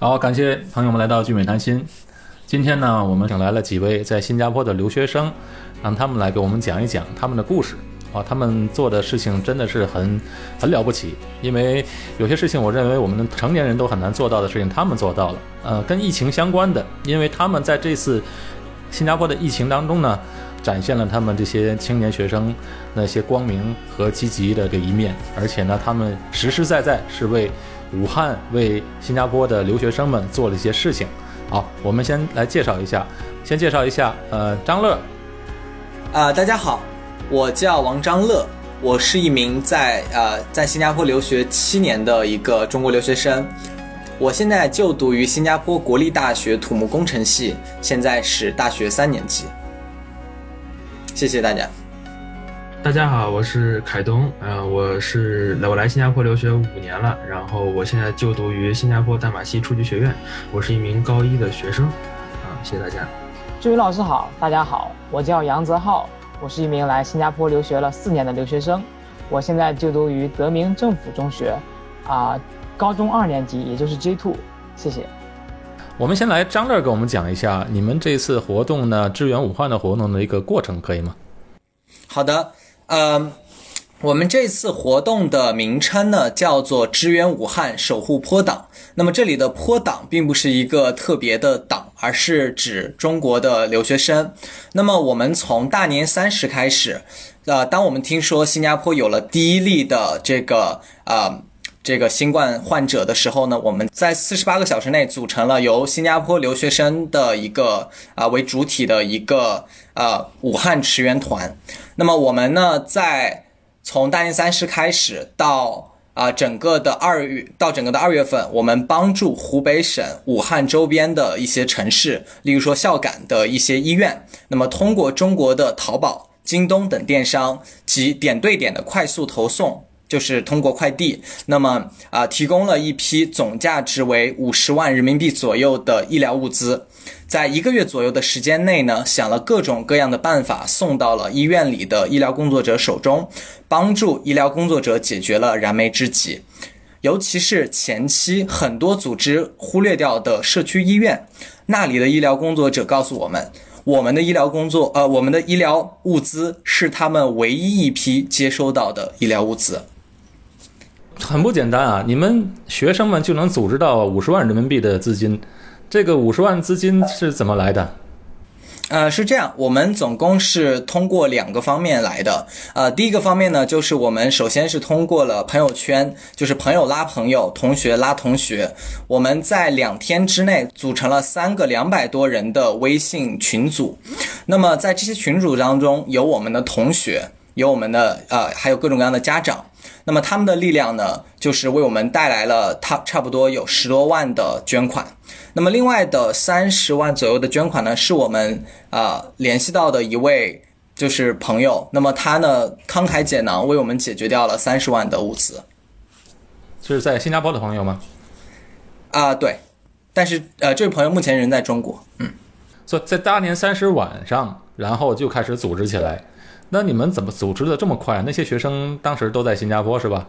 好，感谢朋友们来到聚美谈心。今天呢，我们请来了几位在新加坡的留学生，让他们来给我们讲一讲他们的故事。啊，他们做的事情真的是很很了不起，因为有些事情我认为我们成年人都很难做到的事情，他们做到了。呃，跟疫情相关的，因为他们在这次新加坡的疫情当中呢，展现了他们这些青年学生那些光明和积极的这一面，而且呢，他们实实在在是为武汉、为新加坡的留学生们做了一些事情。好，我们先来介绍一下，先介绍一下，呃，张乐。啊，大家好。我叫王张乐，我是一名在呃在新加坡留学七年的一个中国留学生，我现在就读于新加坡国立大学土木工程系，现在是大学三年级。谢谢大家。大家好，我是凯东，呃，我是我来新加坡留学五年了，然后我现在就读于新加坡大马西初级学院，我是一名高一的学生，啊，谢谢大家。志云老师好，大家好，我叫杨泽浩。我是一名来新加坡留学了四年的留学生，我现在就读于德明政府中学，啊，高中二年级，也就是 J two。谢谢。我们先来张乐给我们讲一下你们这次活动呢，支援武汉的活动的一个过程，可以吗？好的，呃，我们这次活动的名称呢叫做“支援武汉，守护坡党”。那么这里的坡党并不是一个特别的党，而是指中国的留学生。那么我们从大年三十开始，呃，当我们听说新加坡有了第一例的这个呃这个新冠患者的时候呢，我们在四十八个小时内组成了由新加坡留学生的一个啊为主体的一个呃武汉驰援团。那么我们呢在从大年三十开始到啊，整个的二月到整个的二月份，我们帮助湖北省武汉周边的一些城市，例如说孝感的一些医院，那么通过中国的淘宝、京东等电商及点对点的快速投送。就是通过快递，那么啊，提供了一批总价值为五十万人民币左右的医疗物资，在一个月左右的时间内呢，想了各种各样的办法送到了医院里的医疗工作者手中，帮助医疗工作者解决了燃眉之急。尤其是前期很多组织忽略掉的社区医院，那里的医疗工作者告诉我们，我们的医疗工作，呃，我们的医疗物资是他们唯一一批接收到的医疗物资。很不简单啊！你们学生们就能组织到五十万人民币的资金，这个五十万资金是怎么来的？呃，是这样，我们总共是通过两个方面来的。呃，第一个方面呢，就是我们首先是通过了朋友圈，就是朋友拉朋友，同学拉同学，我们在两天之内组成了三个两百多人的微信群组。那么在这些群组当中，有我们的同学，有我们的呃，还有各种各样的家长。那么他们的力量呢，就是为我们带来了他差不多有十多万的捐款。那么另外的三十万左右的捐款呢，是我们啊联系到的一位就是朋友。那么他呢慷慨解囊，为我们解决掉了三十万的物资。是在新加坡的朋友吗？啊，对。但是呃，这位朋友目前人在中国。嗯。所以在大年三十晚上，然后就开始组织起来。那你们怎么组织的这么快？那些学生当时都在新加坡是吧？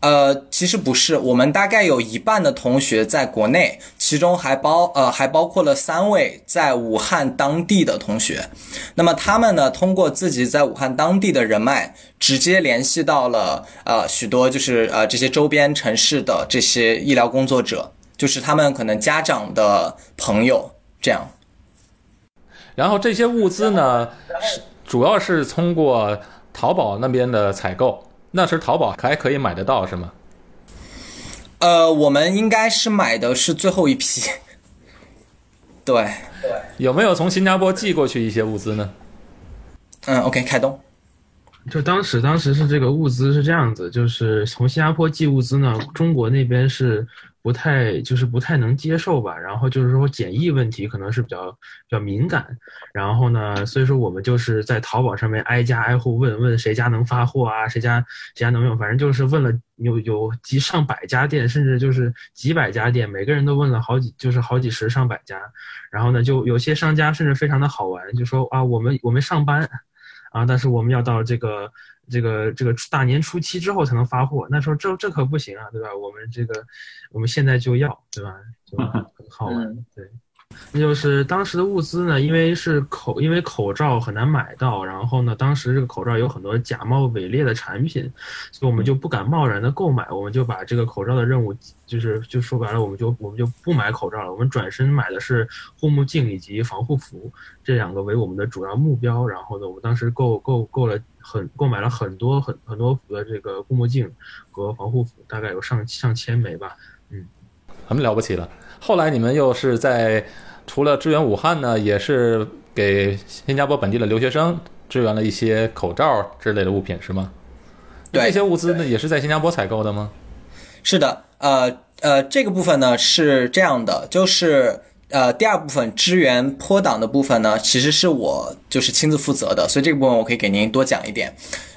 呃，其实不是，我们大概有一半的同学在国内，其中还包呃还包括了三位在武汉当地的同学。那么他们呢，通过自己在武汉当地的人脉，直接联系到了呃许多就是呃这些周边城市的这些医疗工作者，就是他们可能家长的朋友这样。然后这些物资呢是。主要是通过淘宝那边的采购，那时淘宝还可以买得到是吗？呃，我们应该是买的是最后一批。对，有没有从新加坡寄过去一些物资呢？嗯，OK，开动。就当时，当时是这个物资是这样子，就是从新加坡寄物资呢，中国那边是。不太就是不太能接受吧，然后就是说检疫问题可能是比较比较敏感，然后呢，所以说我们就是在淘宝上面挨家挨户问问谁家能发货啊，谁家谁家能用，反正就是问了有有几上百家店，甚至就是几百家店，每个人都问了好几就是好几十上百家，然后呢，就有些商家甚至非常的好玩，就说啊我们我们上班。啊，但是我们要到这个这个这个大年初七之后才能发货。那时候这这可不行啊，对吧？我们这个我们现在就要，对吧？就 很好玩，对。那就是当时的物资呢，因为是口，因为口罩很难买到，然后呢，当时这个口罩有很多假冒伪劣的产品，所以我们就不敢贸然的购买，我们就把这个口罩的任务，就是就说白了，我们就我们就不买口罩了，我们转身买的是护目镜以及防护服这两个为我们的主要目标。然后呢，我们当时购购购了很购买了很多很很多幅的这个护目镜和防护服，大概有上上千枚吧，嗯，很了不起了。后来你们又是在除了支援武汉呢，也是给新加坡本地的留学生支援了一些口罩之类的物品，是吗？对，这些物资呢也是在新加坡采购的吗？是的，呃呃，这个部分呢是这样的，就是呃第二部分支援坡党的部分呢，其实是我就是亲自负责的，所以这个部分我可以给您多讲一点。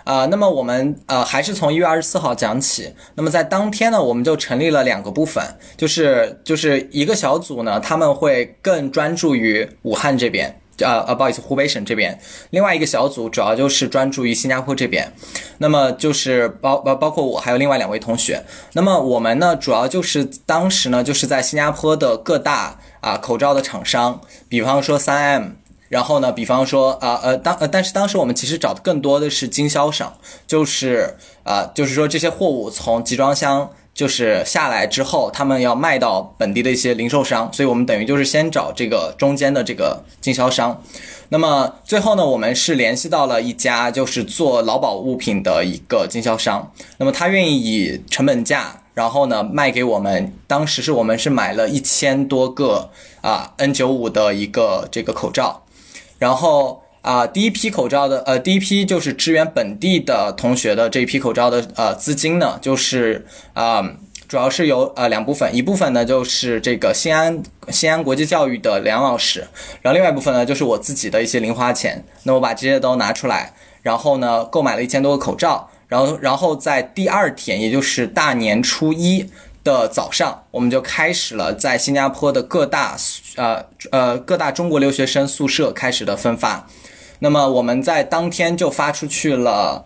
啊，那么我们呃还是从一月二十四号讲起。那么在当天呢，我们就成立了两个部分，就是就是一个小组呢，他们会更专注于武汉这边，呃呃，不好意思，湖北省这边。另外一个小组主要就是专注于新加坡这边。那么就是包包包括我还有另外两位同学。那么我们呢，主要就是当时呢，就是在新加坡的各大啊口罩的厂商，比方说三 M。然后呢，比方说啊呃当呃，但是当时我们其实找的更多的是经销商，就是啊，就是说这些货物从集装箱就是下来之后，他们要卖到本地的一些零售商，所以我们等于就是先找这个中间的这个经销商。那么最后呢，我们是联系到了一家就是做劳保物品的一个经销商，那么他愿意以成本价，然后呢卖给我们。当时是我们是买了一千多个啊 N95 的一个这个口罩。然后啊，第一批口罩的呃，第一批就是支援本地的同学的这一批口罩的呃资金呢，就是啊，主要是由呃两部分，一部分呢就是这个新安 新安国际教育的梁老师，然后另外一部分呢就是我自己的一些零花钱，那我把这些都拿出来，然后呢购买了一千多个口罩，然后然后在第二天，也就是大年初一。的早上，我们就开始了在新加坡的各大呃呃各大中国留学生宿舍开始的分发。那么我们在当天就发出去了，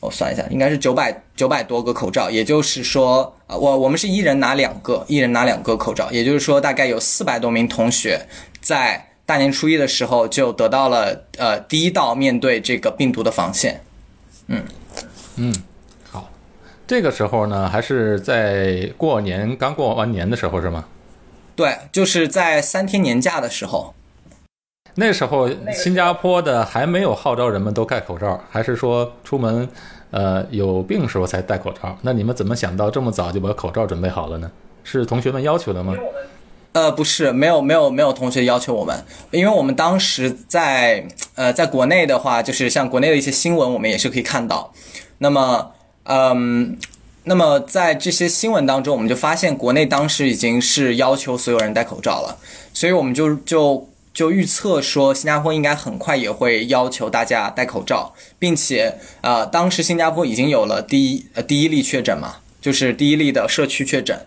我算一下，应该是九百九百多个口罩。也就是说，我我们是一人拿两个，一人拿两个口罩。也就是说，大概有四百多名同学在大年初一的时候就得到了呃第一道面对这个病毒的防线。嗯嗯。这个时候呢，还是在过年刚过完年的时候，是吗？对，就是在三天年假的时候。那时候新加坡的还没有号召人们都戴口罩，还是说出门，呃，有病时候才戴口罩？那你们怎么想到这么早就把口罩准备好了呢？是同学们要求的吗？呃，不是，没有，没有，没有同学要求我们，因为我们当时在呃，在国内的话，就是像国内的一些新闻，我们也是可以看到。那么。嗯，那么在这些新闻当中，我们就发现国内当时已经是要求所有人戴口罩了，所以我们就就就预测说，新加坡应该很快也会要求大家戴口罩，并且啊，当时新加坡已经有了第一呃第一例确诊嘛，就是第一例的社区确诊，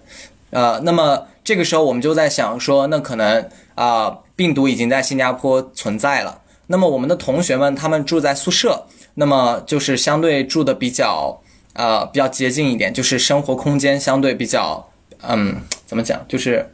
呃，那么这个时候我们就在想说，那可能啊病毒已经在新加坡存在了，那么我们的同学们他们住在宿舍，那么就是相对住的比较。呃，比较接近一点，就是生活空间相对比较，嗯，怎么讲，就是，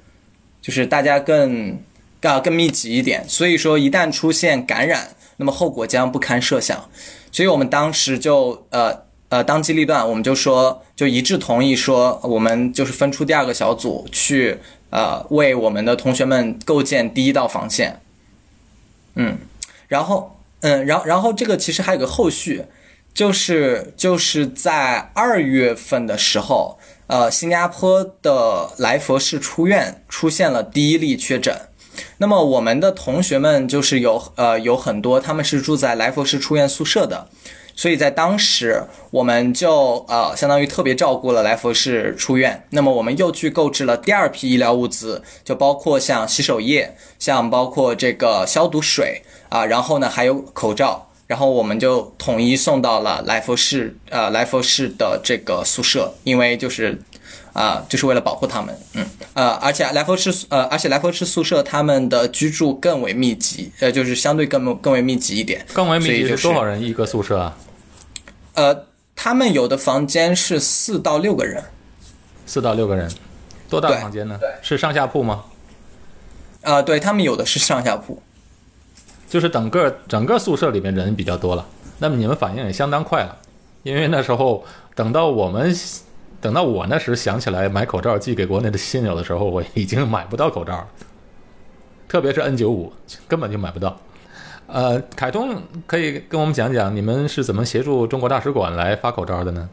就是大家更，啊，更密集一点。所以说，一旦出现感染，那么后果将不堪设想。所以我们当时就，呃，呃，当机立断，我们就说，就一致同意说，我们就是分出第二个小组去，呃，为我们的同学们构建第一道防线。嗯，然后，嗯，然后然后这个其实还有个后续。就是就是在二月份的时候，呃，新加坡的来佛士出院出现了第一例确诊。那么我们的同学们就是有呃有很多他们是住在来佛士出院宿舍的，所以在当时我们就呃相当于特别照顾了来佛士出院。那么我们又去购置了第二批医疗物资，就包括像洗手液，像包括这个消毒水啊，然后呢还有口罩。然后我们就统一送到了来佛士，呃，来佛士的这个宿舍，因为就是，啊、就是为了保护他们。嗯，呃，而且来佛士呃，而且来佛士宿舍他们的居住更为密集，呃，就是相对更更为密集一点。更为密集就是多少人一个宿舍啊？呃，他们有的房间是四到六个人，四到六个人，多大对房间呢？是上下铺吗？啊、对他们有的是上下铺。就是整个整个宿舍里面人比较多了，那么你们反应也相当快了，因为那时候等到我们等到我那时想起来买口罩寄给国内的亲友的时候，我已经买不到口罩了，特别是 N95 根本就买不到。呃，凯通可以跟我们讲讲你们是怎么协助中国大使馆来发口罩的呢？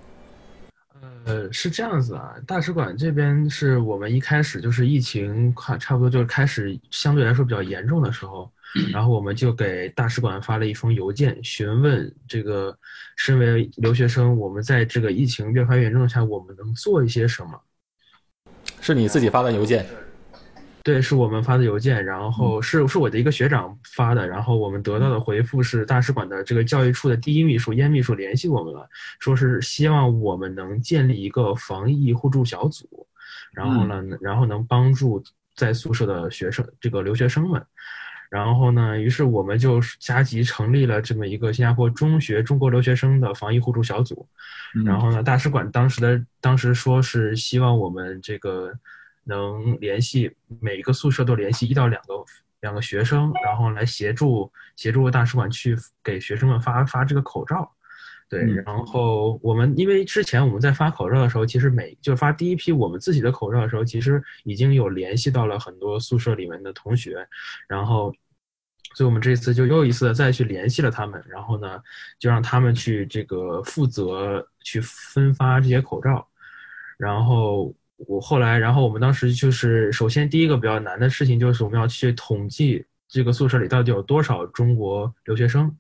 呃，是这样子啊，大使馆这边是我们一开始就是疫情快差不多就是开始相对来说比较严重的时候，然后我们就给大使馆发了一封邮件，询问这个身为留学生，我们在这个疫情越发严重下，我们能做一些什么？是你自己发的邮件？对，是我们发的邮件，然后是是我的一个学长发的，然后我们得到的回复是大使馆的这个教育处的第一秘书燕秘书联系我们了，说是希望我们能建立一个防疫互助小组，然后呢，然后能帮助在宿舍的学生这个留学生们。然后呢，于是我们就加急成立了这么一个新加坡中学中国留学生的防疫互助小组。然后呢，大使馆当时的当时说是希望我们这个能联系每一个宿舍都联系一到两个两个学生，然后来协助协助大使馆去给学生们发发这个口罩。对，嗯然后我们因为之前我们在发口罩的时候，其实每就是发第一批我们自己的口罩的时候，其实已经有联系到了很多宿舍里面的同学，然后，所以我们这次就又一次的再去联系了他们，然后呢，就让他们去这个负责去分发这些口罩，然后我后来，然后我们当时就是首先第一个比较难的事情就是我们要去统计这个宿舍里到底有多少中国留学生。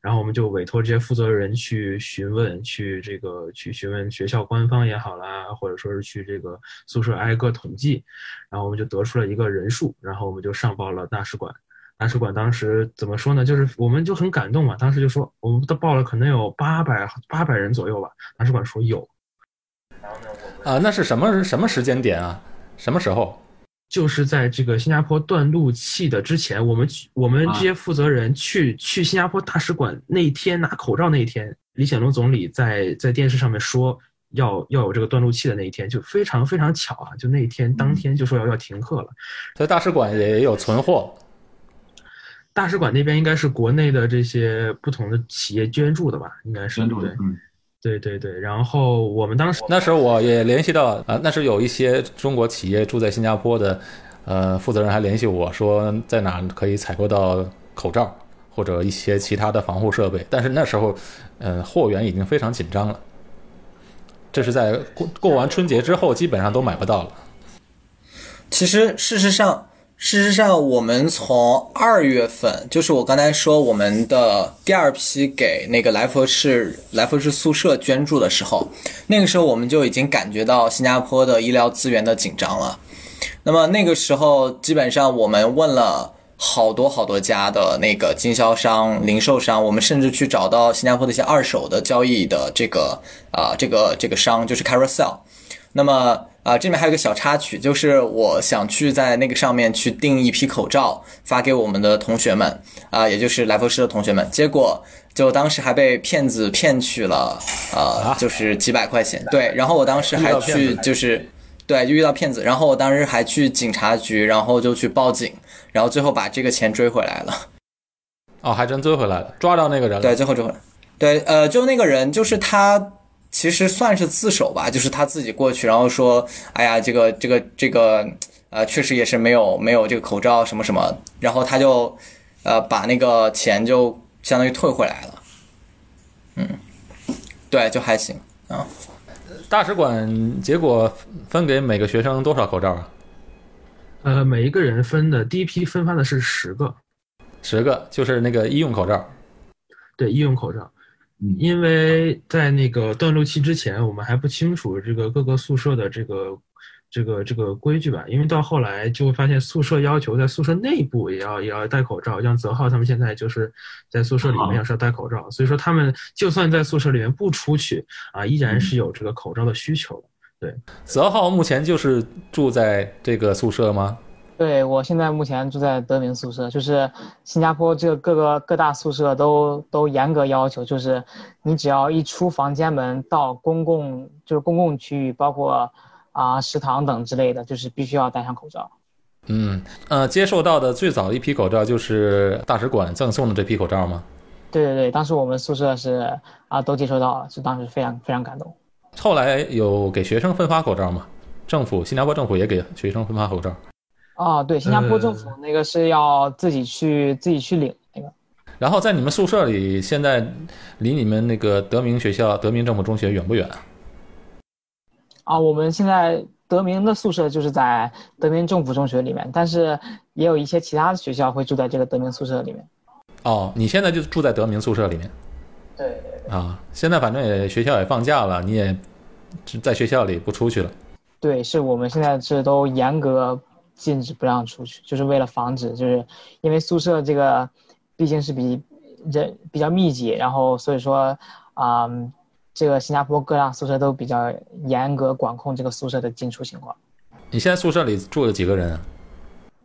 然后我们就委托这些负责人去询问，去这个去询问学校官方也好啦，或者说是去这个宿舍挨个统计，然后我们就得出了一个人数，然后我们就上报了大使馆。大使馆当时怎么说呢？就是我们就很感动嘛，当时就说我们都报了可能有八百八百人左右吧。大使馆说有，啊，那是什么什么时间点啊？什么时候？就是在这个新加坡断路器的之前，我们去我们这些负责人去、去新加坡大使馆那一天拿口罩那一天，李显龙总理在在电视上面说要要有这个断路器的那一天，就非常非常巧啊！就那一天当天就说要要停课了。在大使馆也有存货。大使馆那边应该是国内的这些不同的企业捐助的吧？应该是对专注的，嗯，对对对。然后我们当时那时候我也联系到啊，那时候有一些中国企业住在新加坡的，呃，负责人还联系我说在哪可以采购到口罩或者一些其他的防护设备，但是那时候，呃，货源已经非常紧张了。这是在过过完春节之后，基本上都买不到了。其实事实上，事实上，我们从二月份，就是我刚才说我们的第二批给那个来佛士来佛士宿舍捐助的时候，那个时候我们就已经感觉到新加坡的医疗资源的紧张了。那么那个时候，基本上我们问了好多好多家的那个经销商、零售商，我们甚至去找到新加坡的一些二手的交易的这个啊、这个这个商，就是 Carousel。那么啊、这里面还有一个小插曲，就是我想去在那个上面去订一批口罩，发给我们的同学们啊、也就是来佛士的同学们。结果就当时还被骗子骗去了，呃，啊就是几百块钱。对，然后我当时还去就是。对，就遇到骗子，然后我当时还去警察局，然后就去报警，然后最后把这个钱追回来了。哦，还真追回来了，抓到那个人了。对，最后追回来。对，呃，就那个人，就是他，其实算是自首吧，就是他自己过去，然后说，哎呀，这个这个这个，呃，确实也是没有没有这个口罩什么什么，然后他就，呃，把那个钱就相当于退回来了。嗯，对，就还行啊。大使馆结果分给每个学生多少口罩啊？呃每一个人分的第一批分发的是十个，十个，就是那个医用口罩。对医用口罩。嗯因为在那个断路期之前，我们还不清楚这个各个宿舍的这个这个这个规矩吧。因为到后来就会发现，宿舍要求在宿舍内部也要也要戴口罩。像泽浩他们现在就是在宿舍里面也是要戴口罩，所以说他们就算在宿舍里面不出去啊，依然是有这个口罩的需求对。泽浩目前就是住在这个宿舍吗？对我现在目前住在德明宿舍，就是新加坡这个各个各大宿舍都都严格要求，就是你只要一出房间门到公共就是公共区域，包括啊食堂等之类的，就是必须要戴上口罩。嗯，呃，接受到的最早的一批口罩就是大使馆赠送的这批口罩吗？对对对，当时我们宿舍是啊都接收到了，就当时非常非常感动。后来有给学生分发口罩吗？政府，新加坡政府也给学生分发口罩。哦，对，新加坡政府那个是要自己去自己去领那个。然后在你们宿舍里，现在离你们那个德明学校、德明政府中学远不远？啊，我们现在德明的宿舍就是在德明政府中学里面，但是也有一些其他的学校会住在这个德明宿舍里面。哦，你现在就住在德明宿舍里面对对对，啊？现在反正也学校也放假了，你也在学校里不出去了。对，是我们现在是都严格禁止不让出去，就是为了防止，就是因为宿舍这个毕竟是比人比较密集，然后所以说啊、这个新加坡各大宿舍都比较严格管控这个宿舍的进出情况。你现在宿舍里住了几个人啊？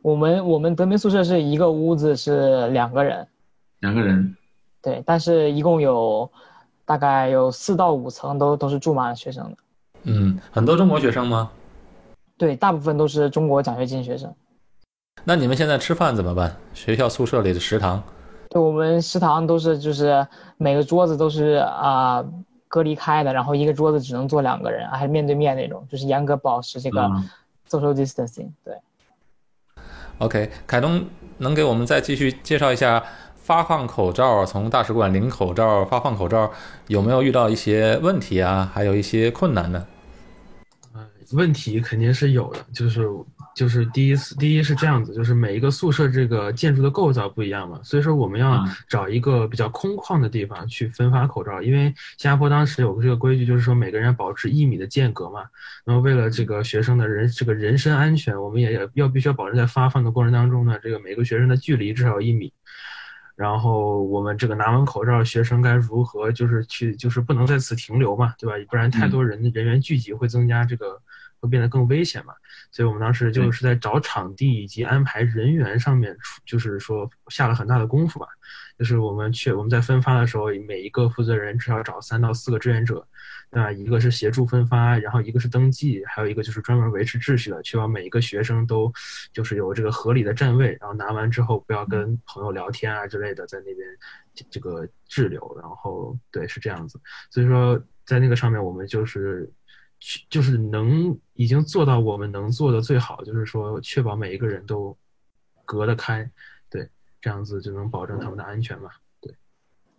我们我们德明宿舍是一个屋子是两个人，两个人，对，但是一共有大概有四到五层都都是住满了学生的，嗯，很多中国学生吗？对，大部分都是中国奖学金学生。那你们现在吃饭怎么办？学校宿舍里的食堂？对我们食堂都是就是每个桌子都是啊、隔离开的，然后一个桌子只能坐两个人，还是面对面那种，就是严格保持这个嗯 social distancing。对，OK，凯东能给我们再继续介绍一下发放口罩，从大使馆领口罩、发放口罩有没有遇到一些问题啊？还有一些困难呢？呃，问题肯定是有的，就是就是第一次，第一是这样子，就是每一个宿舍这个建筑的构造不一样嘛，所以说我们要嗯找一个比较空旷的地方去分发口罩，因为新加坡当时有个这个规矩，就是说每个人要保持一米的间隔嘛。那么为了这个学生的人这个人身安全，我们也要要必须要保证在发放的过程当中呢，这个每个学生的距离至少有一米。然后我们这个拿完口罩，学生该如何就是去就是不能在此停留嘛，对吧？不然太多人人员聚集会增加这个会变得更危险嘛。所以我们当时就是在找场地以及安排人员上面，就是说下了很大的功夫吧。就是我们去我们在分发的时候，每一个负责人至少找三到四个志愿者，对吧？一个是协助分发，然后一个是登记，还有一个就是专门维持秩序的，确保每一个学生都就是有这个合理的站位，然后拿完之后不要跟朋友聊天啊之类的，在那边这这个滞留。然后对，是这样子。所以说在那个上面，我们就是去就是能已经做到我们能做的最好，就是说确保每一个人都隔得开，对，这样子就能保证他们的安全嘛。对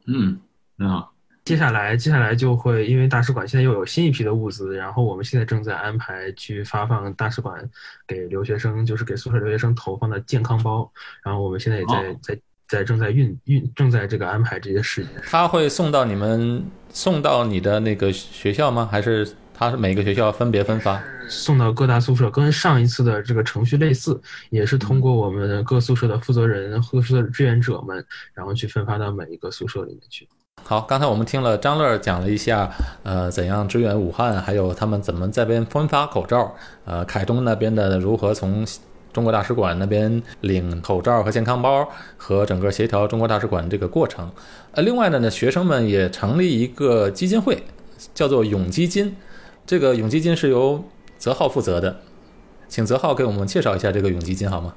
嗯，很好。接下来，接下来就会因为大使馆现在又有新一批的物资，然后我们现在正在安排去发放大使馆给留学生，就是给宿舍留学生投放的健康包，然后我们现在也在哦在在正在运运正在这个安排这些事情。他会送到你们送到你的那个学校吗？还是他是每个学校分别分发？送到各大宿舍，跟上一次的这个程序类似，也是通过我们各宿舍的负责人、各宿舍的志愿者们，然后去分发到每一个宿舍里面去。好，刚才我们听了张乐讲了一下，呃，怎样支援武汉，还有他们怎么在边分发口罩，呃，凯东那边的如何从中国大使馆那边领口罩和健康包，和整个协调中国大使馆这个过程。呃，另外呢，呢学生们也成立一个基金会，叫做永基金。这个永基金是由泽浩负责的，请泽浩给我们介绍一下这个永基金好吗？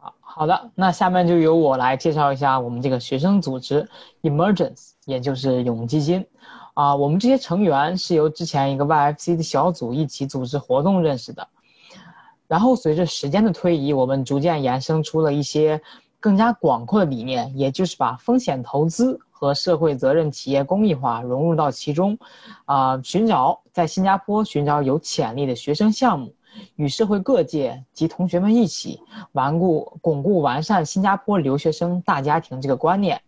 好好的，那下面就由我来介绍一下我们这个学生组织 Emergence，也就是永基金。啊、我们这些成员是由之前一个 YFC 的小组一起组织活动认识的。然后随着时间的推移，我们逐渐延伸出了一些更加广阔的理念，也就是把风险投资和社会责任企业公益化融入到其中，啊、寻找在新加坡寻找有潜力的学生项目，与社会各界及同学们一起。顽固、巩固、完善新加坡留学生大家庭这个观念。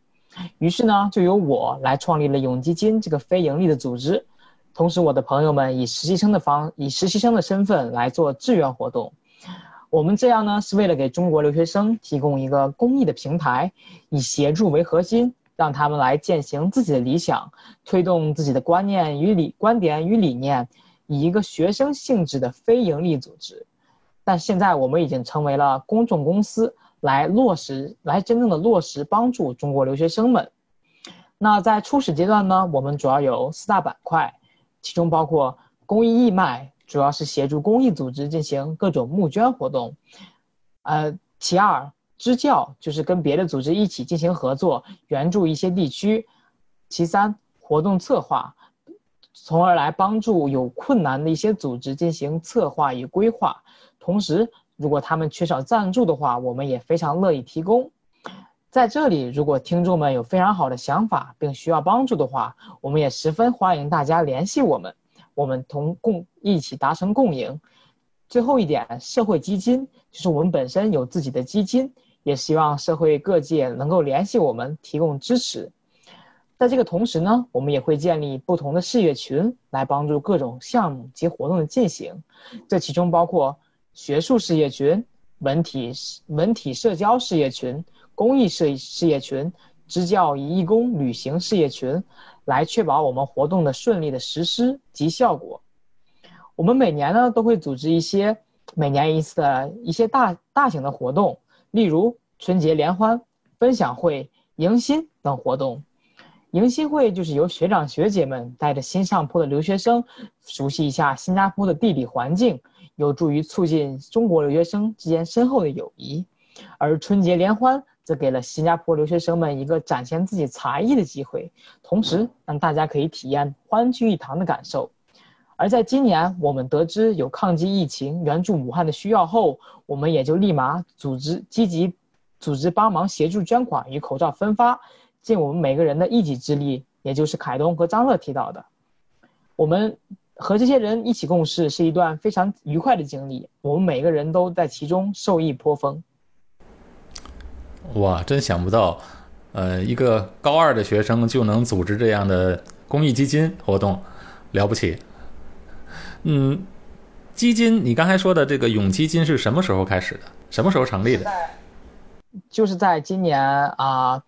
于是呢，就由我来创立了永基金这个非盈利的组织，同时我的朋友们以实习生的方以实习生的身份来做志愿活动。我们这样呢，是为了给中国留学生提供一个公益的平台，以协助为核心，让他们来践行自己的理想，推动自己的观念与理观点与理念，以一个学生性质的非营利组织，但现在我们已经成为了公众公司，来落实，来真正的落实帮助中国留学生们。那在初始阶段呢，我们主要有四大板块，其中包括公益义卖，主要是协助公益组织进行各种募捐活动。呃，其二，支教就是跟别的组织一起进行合作，援助一些地区。其三，活动策划，从而来帮助有困难的一些组织进行策划与规划。同时，如果他们缺少赞助的话，我们也非常乐意提供。在这里，如果听众们有非常好的想法并需要帮助的话，我们也十分欢迎大家联系我们，我们同共一起达成共赢。最后一点，社会基金就是我们本身有自己的基金，也希望社会各界能够联系我们，提供支持。在这个同时呢，我们也会建立不同的事业群，来帮助各种项目及活动的进行。这其中包括学术事业群、文体文体社交事业群。公益事事业群、支教义工旅行事业群，来确保我们活动的顺利的实施及效果。我们每年呢都会组织一些每年一次的一些大大型的活动，例如春节联欢、分享会、迎新等活动。迎新会就是由学长学姐们带着新上坡的留学生，熟悉一下新加坡的地理环境，有助于促进中国留学生之间深厚的友谊。而春节联欢。则给了新加坡留学生们一个展现自己才艺的机会，同时让大家可以体验欢聚一堂的感受。而在今年，我们得知有抗击疫情、援助武汉的需要后，我们也就立马组织积极组织帮忙协助捐款与口罩分发，尽我们每个人的一己之力。也就是凯东和张乐提到的，我们和这些人一起共事是一段非常愉快的经历，我们每个人都在其中受益颇丰。哇，真想不到，呃，一个高二的学生就能组织这样的公益基金活动，了不起。嗯，基金，你刚才说的这个永基金是什么时候开始的？什么时候成立的？就是在今年啊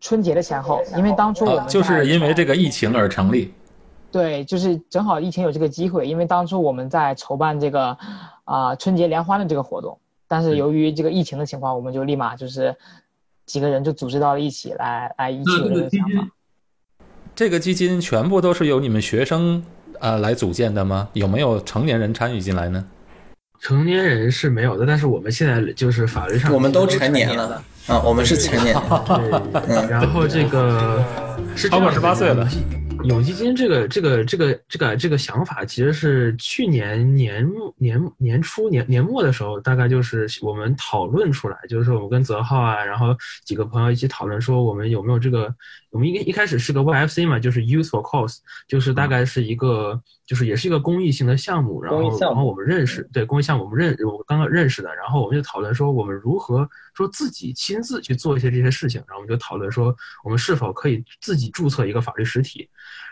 春节的前后，因为当初我们就是因为这个疫情而成立。对，就是正好疫情有这个机会，因为当初我们在筹办这个啊春节联欢的这个活动。但是由于这个疫情的情况，我们就立马就是几个人就组织到了一起来，来一起有这个想法。这个基金全部都是由你们学生啊来组建的吗？有没有成年人参与进来呢？成年人是没有的，但是我们现在就是法律上我们都成年了啊，我们是成年。对，然后这个是超过十八岁了。永基金这个这个这个这个这个想法，其实是去年年年年初年年末的时候，大概就是我们讨论出来，就是我们跟泽浩啊，然后几个朋友一起讨论说，我们有没有这个，我们一一开始是个 YFC 嘛，就是 Useful Cause，就是大概是一个，就是也是一个公益性的项目，然后然后我们认识，对公益项目我们认我们刚刚认识的，然后我们就讨论说我们如何说自己亲自去做一些这些事情，然后我们就讨论说我们是否可以自己注册一个法律实体。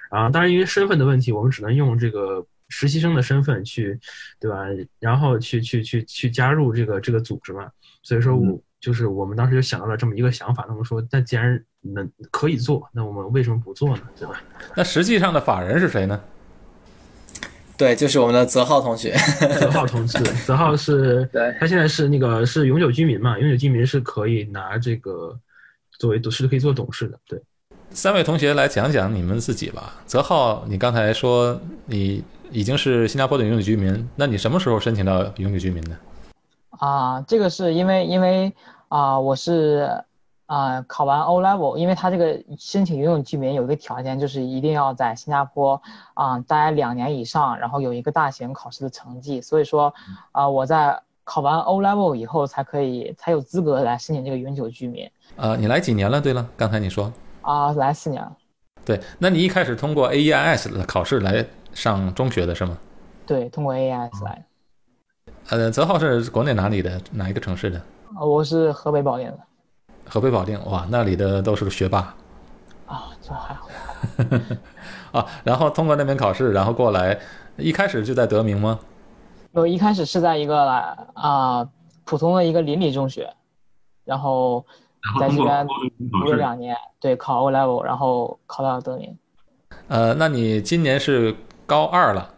啊，当然，因为身份的问题，我们只能用这个实习生的身份去，对吧？然后去去去去加入这个这个组织嘛。所以说，我就是我们当时就想到了这么一个想法。那么说，那既然能可以做，那我们为什么不做呢？对吧？那实际上的法人是谁呢？对，就是我们的泽浩同学。泽浩同志，泽浩是，对，他现在是那个是永久居民嘛？永久居民是可以拿这个作为董事，可以做董事的，对。三位同学来讲讲你们自己吧。泽浩，你刚才说你已经是新加坡的永久居民，那你什么时候申请到永久居民的？啊，这个是因为因为啊，我是啊考完 O Level，因为他这个申请永久居民有一个条件，就是一定要在新加坡啊待两年以上，然后有一个大型考试的成绩。所以说啊，我在考完 O Level 以后才可以才有资格来申请这个永久居民。呃，你来几年了？对了，刚才你说。啊，来四年了。对，那你一开始通过 AEIS 的考试来上中学的是吗？对，通过 AEIS 来。呃，泽浩是国内哪里的？哪一个城市的？我是河北保定的。河北保定，哇，那里的都是个学霸。啊，这还好。啊，然后通过那边考试，然后过来，一开始就在德明吗？我一开始是在一个啊普通的一个邻里中学，然后。在这边读了两年，对，考 O level，然后考到了德明。呃，那你今年是高二了，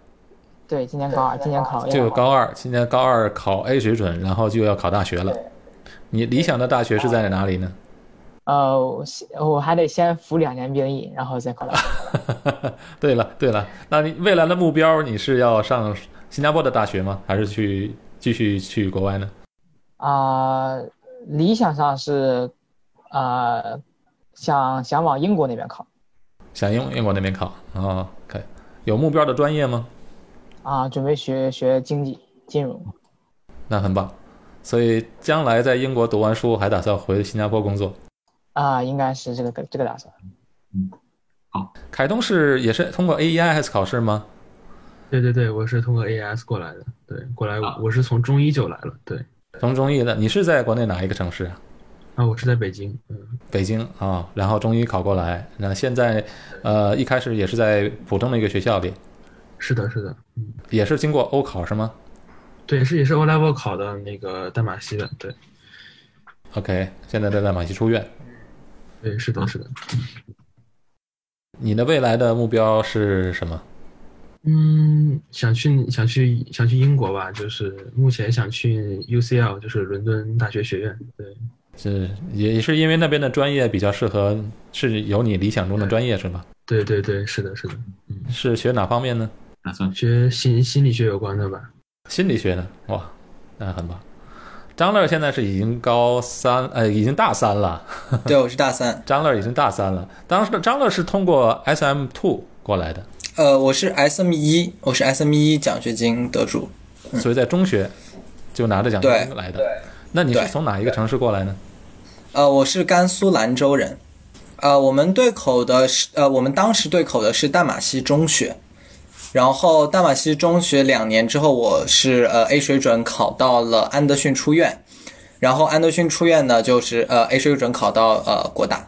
对，今年高二，今年考就高二，今年高二考 A 水准，然后就要考大学了。你理想的大学是在哪里呢？呃，我我还得先服两年兵役，然后再考大学。对了对了，那你未来的目标你是要上新加坡的大学吗？还是去继续去国外呢？啊、理想上是，呃，想想往英国那边考。想英英国那边考啊？可以，有目标的专业吗？啊，准备学学经济金融。那很棒。所以将来在英国读完书，还打算回新加坡工作。啊，应该是这个这个打算。嗯，好凯东是也是通过 AEIS 考试吗？对对对，我是通过 AES 过来的，对，过来我是从中医就来了，对，从中医的，你是在国内哪一个城市啊？啊，我是在北京，嗯，北京啊，然后中医考过来，那现在呃一开始也是在普通的一个学校里，是的，是的，嗯，也是经过欧考是吗对，是也是 O level 考的那个淡马锡的，对，？OK，现在在淡马锡出院。对，是的，是的，你的未来的目标是什么？嗯，想去想去想去英国吧，就是目前想去 UCL，就是伦敦大学学院，对，是也是因为那边的专业比较适合，是有你理想中的专业是吗？对对对，是的，是的，嗯，是学哪方面呢？打算学心心理学有关的吧，心理学呢，哇，那很棒。张乐现在是已经高三，呃，已经大三了。对，我是大三。张乐已经大三了。当时张乐是通过 SM Two 过来的，呃，我是 SM 一，我是 SM 一奖学金得主。所以在中学就拿着奖学金来的。那你是从哪一个城市过来呢？呃，我是甘肃兰州人。呃，我们对口的是呃，我们当时对口的是淡马锡中学。然后大马锡中学两年之后，我是呃 A 水准考到了安德逊出院，然后安德逊出院呢就是呃 A 水准考到呃国大。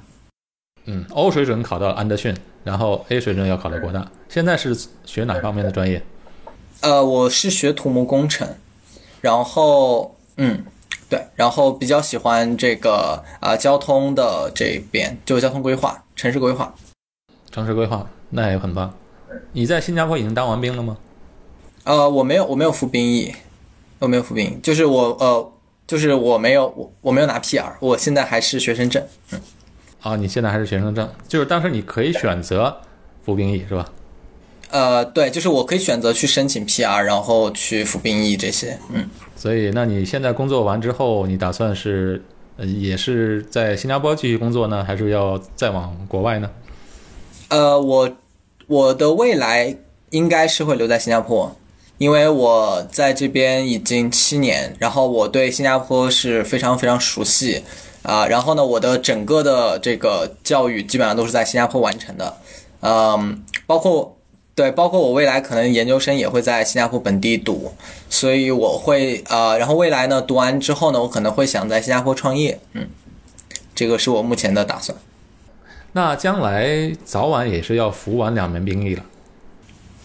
嗯，O 水准考到安德逊，然后 A 水准要考到国大。现在是学哪方面的专业？呃，我是学土木工程，然后嗯，对，然后比较喜欢这个啊、交通的这边，就是交通规划、城市规划。城市规划，那也很棒。你在新加坡已经当完兵了吗？呃，我没有，我没有服兵役，我没有服兵役，就是我呃，就是我没有，我我没有拿 PR，我现在还是学生证。嗯啊，你现在还是学生证，就是当时你可以选择服兵役是吧？呃，对，就是我可以选择去申请 PR，然后去服兵役这些。嗯，所以，那你现在工作完之后，你打算是呃也是在新加坡继续工作呢，还是要再往国外呢？呃，我我的未来应该是会留在新加坡，因为我在这边已经七年，然后我对新加坡是非常非常熟悉啊、然后呢，我的整个的这个教育基本上都是在新加坡完成的，嗯，包括对，包括我未来可能研究生也会在新加坡本地读，所以我会呃，然后未来呢读完之后呢，我可能会想在新加坡创业，嗯，这个是我目前的打算。那将来早晚也是要服完两年兵役了。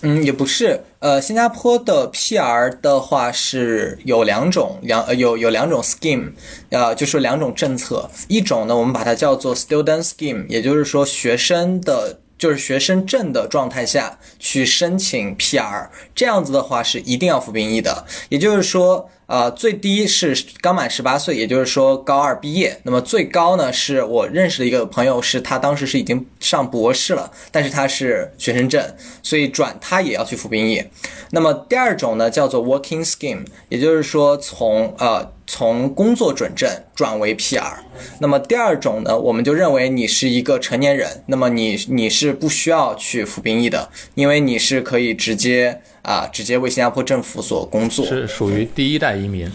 嗯，也不是，呃，新加坡的 PR 的话是有两种，两呃有有两种 scheme，呃，就是两种政策，一种呢我们把它叫做 student scheme，也就是说学生的。就是学生证的状态下去申请 PR，这样子的话是一定要服兵役的。也就是说，呃，最低是刚满十八岁，也就是说高二毕业。那么最高呢，是我认识的一个朋友，是他当时是已经上博士了，但是他是学生证，所以转他也要去服兵役。那么第二种呢，叫做 working scheme，也就是说从呃从工作准证转为 PR。那么第二种呢，我们就认为你是一个成年人，那么你你是不需要去服兵役的，因为你是可以直接啊、直接为新加坡政府所工作。是属于第一代移民。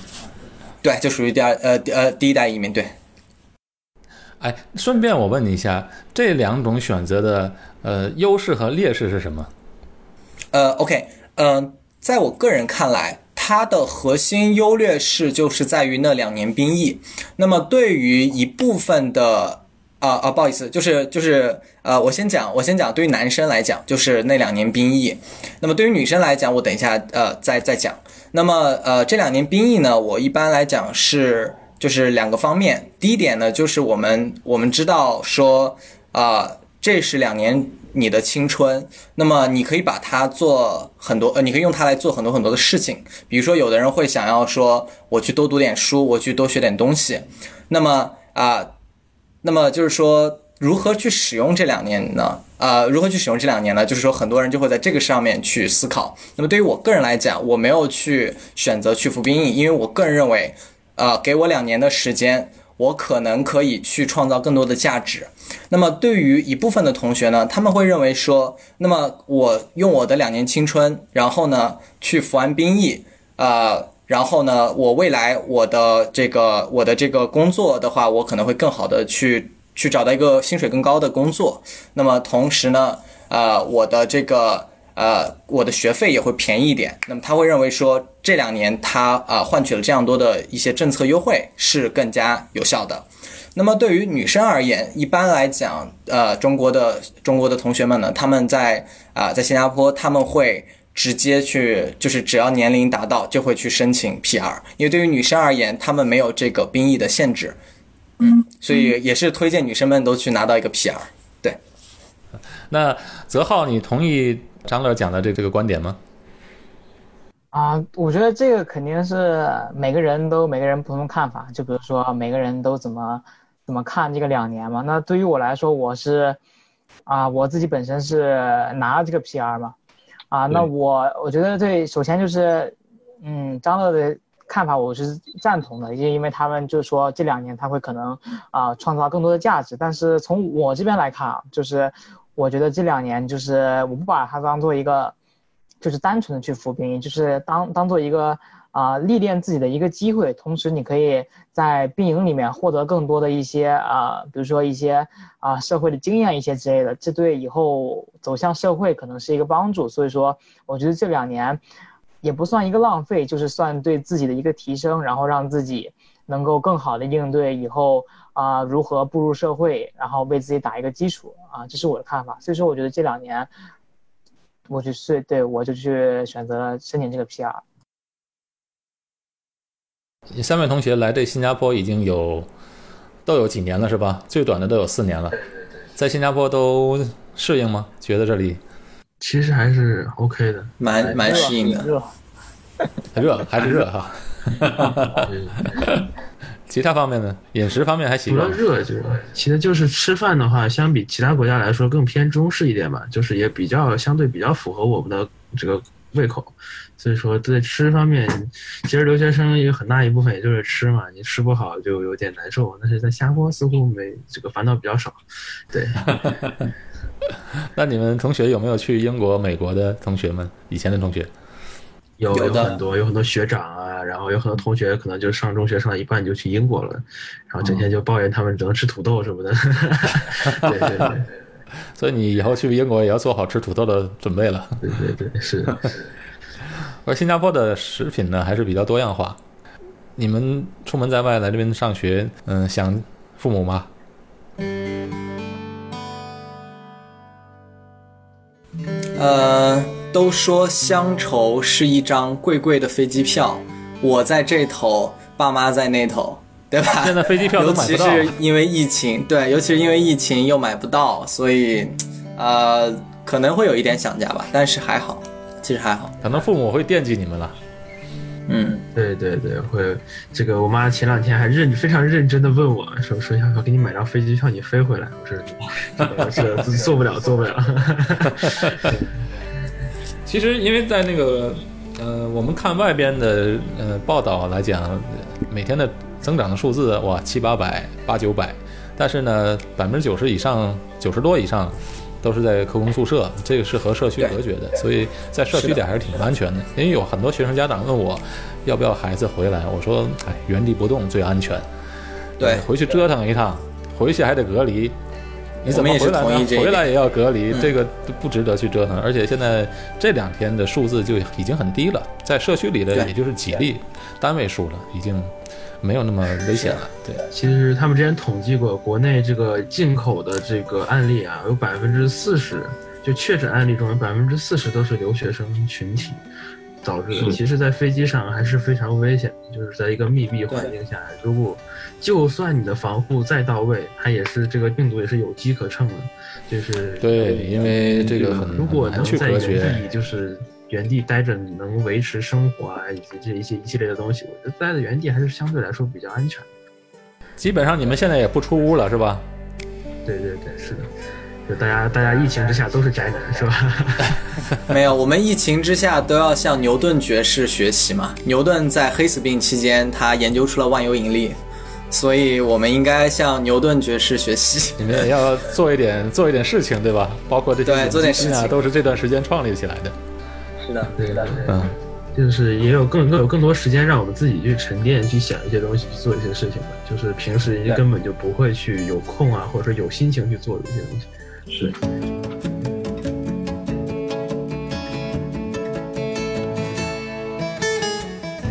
对，就属于第二呃呃第一代移民。对，哎，顺便我问你一下，这两种选择的呃优势和劣势是什么？呃，OK，嗯、在我个人看来，它的核心优劣势就是在于那两年兵役。那么对于一部分的啊啊，不好意思，就是就是呃，我先讲，我先讲，对于男生来讲，就是那两年兵役。那么对于女生来讲，我等一下呃再再讲。那么呃，这两年兵役呢，我一般来讲是就是两个方面。第一点呢，就是我们我们知道说啊、这是两年你的青春，那么你可以把它做很多，呃，你可以用它来做很多很多的事情。比如说，有的人会想要说，我去多读点书，我去多学点东西。那么啊、那么就是说，如何去使用这两年呢？啊，如何去使用这两年呢？就是说，很多人就会在这个上面去思考。那么对于我个人来讲，我没有去选择去服兵役，因为我个人认为，呃，给我两年的时间，我可能可以去创造更多的价值。那么对于一部分的同学呢，他们会认为说，那么我用我的两年青春，然后呢去服完兵役，呃，然后呢，我未来我的这个我的这个工作的话，我可能会更好的去去找到一个薪水更高的工作。那么同时呢，呃，我的这个呃我的学费也会便宜一点。那么他会认为说，这两年他啊、换取了这样多的一些政策优惠是更加有效的。那么对于女生而言，一般来讲，呃，中国的中国的同学们呢，他们在啊、在新加坡他们会直接去，就是只要年龄达到就会去申请 PR，因为对于女生而言，她们没有这个兵役的限制，嗯，所以也是推荐女生们都去拿到一个 PR。对，那泽浩，你同意张乐讲的这这个观点吗？啊，我觉得这个肯定是每个人都每个人不同的看法。就比如说每个人都怎么怎么看这个两年嘛。那对于我来说，我是啊，我自己本身是拿了这个 PR 嘛，啊，那我我觉得对，首先就是嗯，张乐的看法我是赞同的，因因为他们就是说这两年他会可能啊创造更多的价值。但是从我这边来看啊，就是我觉得这两年就是我不把它当做一个。就是单纯的去服兵役，就是当当做一个啊、历练自己的一个机会，同时你可以在兵营里面获得更多的一些啊、比如说一些啊、社会的经验一些之类的，这对以后走向社会可能是一个帮助。所以说，我觉得这两年也不算一个浪费，就是算对自己的一个提升，然后让自己能够更好的应对以后啊、如何步入社会，然后为自己打一个基础啊，这是我的看法。所以说，我觉得这两年。我就是对，我就去选择了申请这个 PR。三位同学来这新加坡已经有都有几年了，是吧？最短的都有四年了。在新加坡都适应吗？觉得这里其实还是 OK 的，蛮蛮适应的。热，热还是热哈。其他方面呢？饮食方面还行除了。热就是，其实就是吃饭的话，相比其他国家来说更偏中式一点吧，就是也比较相对比较符合我们的这个胃口，所以说在吃方面，其实留学生有很大一部分也就是吃嘛，你吃不好就有点难受。但是在新加坡似乎没这个烦恼比较少，对，那你们同学有没有去英国、美国的同学们？以前的同学？有有的很多有很多学长啊，然后有很多同学可能就上中学上到一半就去英国了，然后整天就抱怨他们只能吃土豆什么的。对对对 所以你以后去英国也要做好吃土豆的准备了。对对对，是的。而新加坡的食品呢，还是比较多样化。你们出门在外来这边上学，嗯，想父母吗？呃，都说乡愁是一张贵贵的飞机票，我在这头，爸妈在那头，对吧？现在飞机票都尤其买不到是因为疫情，对，尤其是因为疫情又买不到，所以，呃，可能会有一点想家吧，但是还好，其实还好。可能父母会惦记你们了。嗯，对对对，会这个我妈前两天还认非常认真的问我说说要要给你买张飞机票你飞回来，我说这这这做不了做不了。其实，因为在那个呃，我们看外边的呃报道来讲，每天的增长的数字哇七八百、八九百，但是呢，百分之九十以上、九十多以上都是在科工宿舍，这个是和社区隔绝的，所以在社区里还是挺安全的。因为有很多学生家长问我要不要孩子回来，我说哎，原地不动最安全。对，回去折腾一趟，回去还得隔离，你怎么也回来呢？回来也要隔离，嗯。这个不值得去折腾。而且现在这两天的数字就已经很低了，在社区里的也就是几例单位数了，已经没有那么危险了。对，其实他们之前统计过，国内这个进口的这个案例啊，有百分之四十，就确诊案例中有百分之四十都是留学生群体。导致的。其实，在飞机上还是非常危险，就是在一个密闭环境下，如果就算你的防护再到位，它也是这个病毒也是有机可乘的，就是对，因为这个很如果能在原隔绝。地就是原地待着，能维持生活啊，以及这一些一系列的东西，我觉得待在原地还是相对来说比较安全。基本上你们现在也不出屋了，是吧？对对对，是的，就大家大家疫情之下都是宅男，是吧？没有，我们疫情之下都要向牛顿爵士学习嘛。牛顿在黑死病期间，他研究出了万有引力，所以我们应该向牛顿爵士学习。你们也要做一点做一点事情，对吧？包括这些对做点事啊，情都是这段时间创立起来的。对对对，嗯，就是也有更更有更多时间让我们自己去沉淀、去想一些东西、去做一些事情吧。就是平时对根本就不会去有空啊，或者说有心情去做的一些东西。是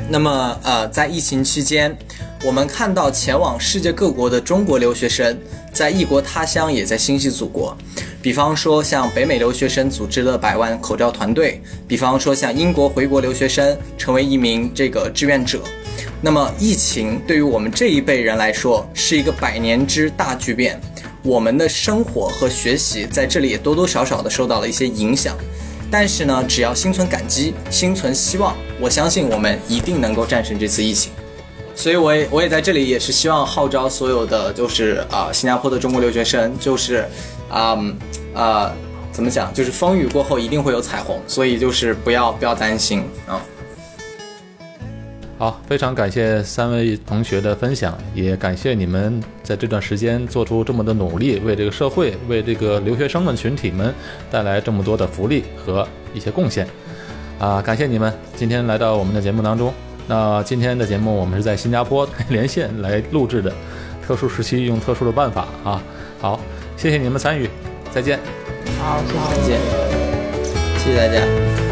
那么呃，在疫情期间，我们看到前往世界各国的中国留学生，在异国他乡也在心系祖国。比方说，像北美留学生组织了百万口罩团队；比方说，像英国回国留学生成为一名这个志愿者。那么，疫情对于我们这一辈人来说是一个百年之大巨变，我们的生活和学习在这里也多多少少的受到了一些影响。但是呢，只要心存感激，心存希望，我相信我们一定能够战胜这次疫情。所以我也我也在这里也是希望号召所有的就是啊、新加坡的中国留学生，就是啊呃怎么讲，就是风雨过后一定会有彩虹，所以就是不要不要担心啊。好，非常感谢三位同学的分享，也感谢你们在这段时间做出这么的努力，为这个社会、为这个留学生们群体们带来这么多的福利和一些贡献。啊，感谢你们今天来到我们的节目当中。那今天的节目我们是在新加坡 连线来录制的，特殊时期用特殊的办法啊。好，谢谢你们参与，再见。好，谢谢。再见，谢谢大家。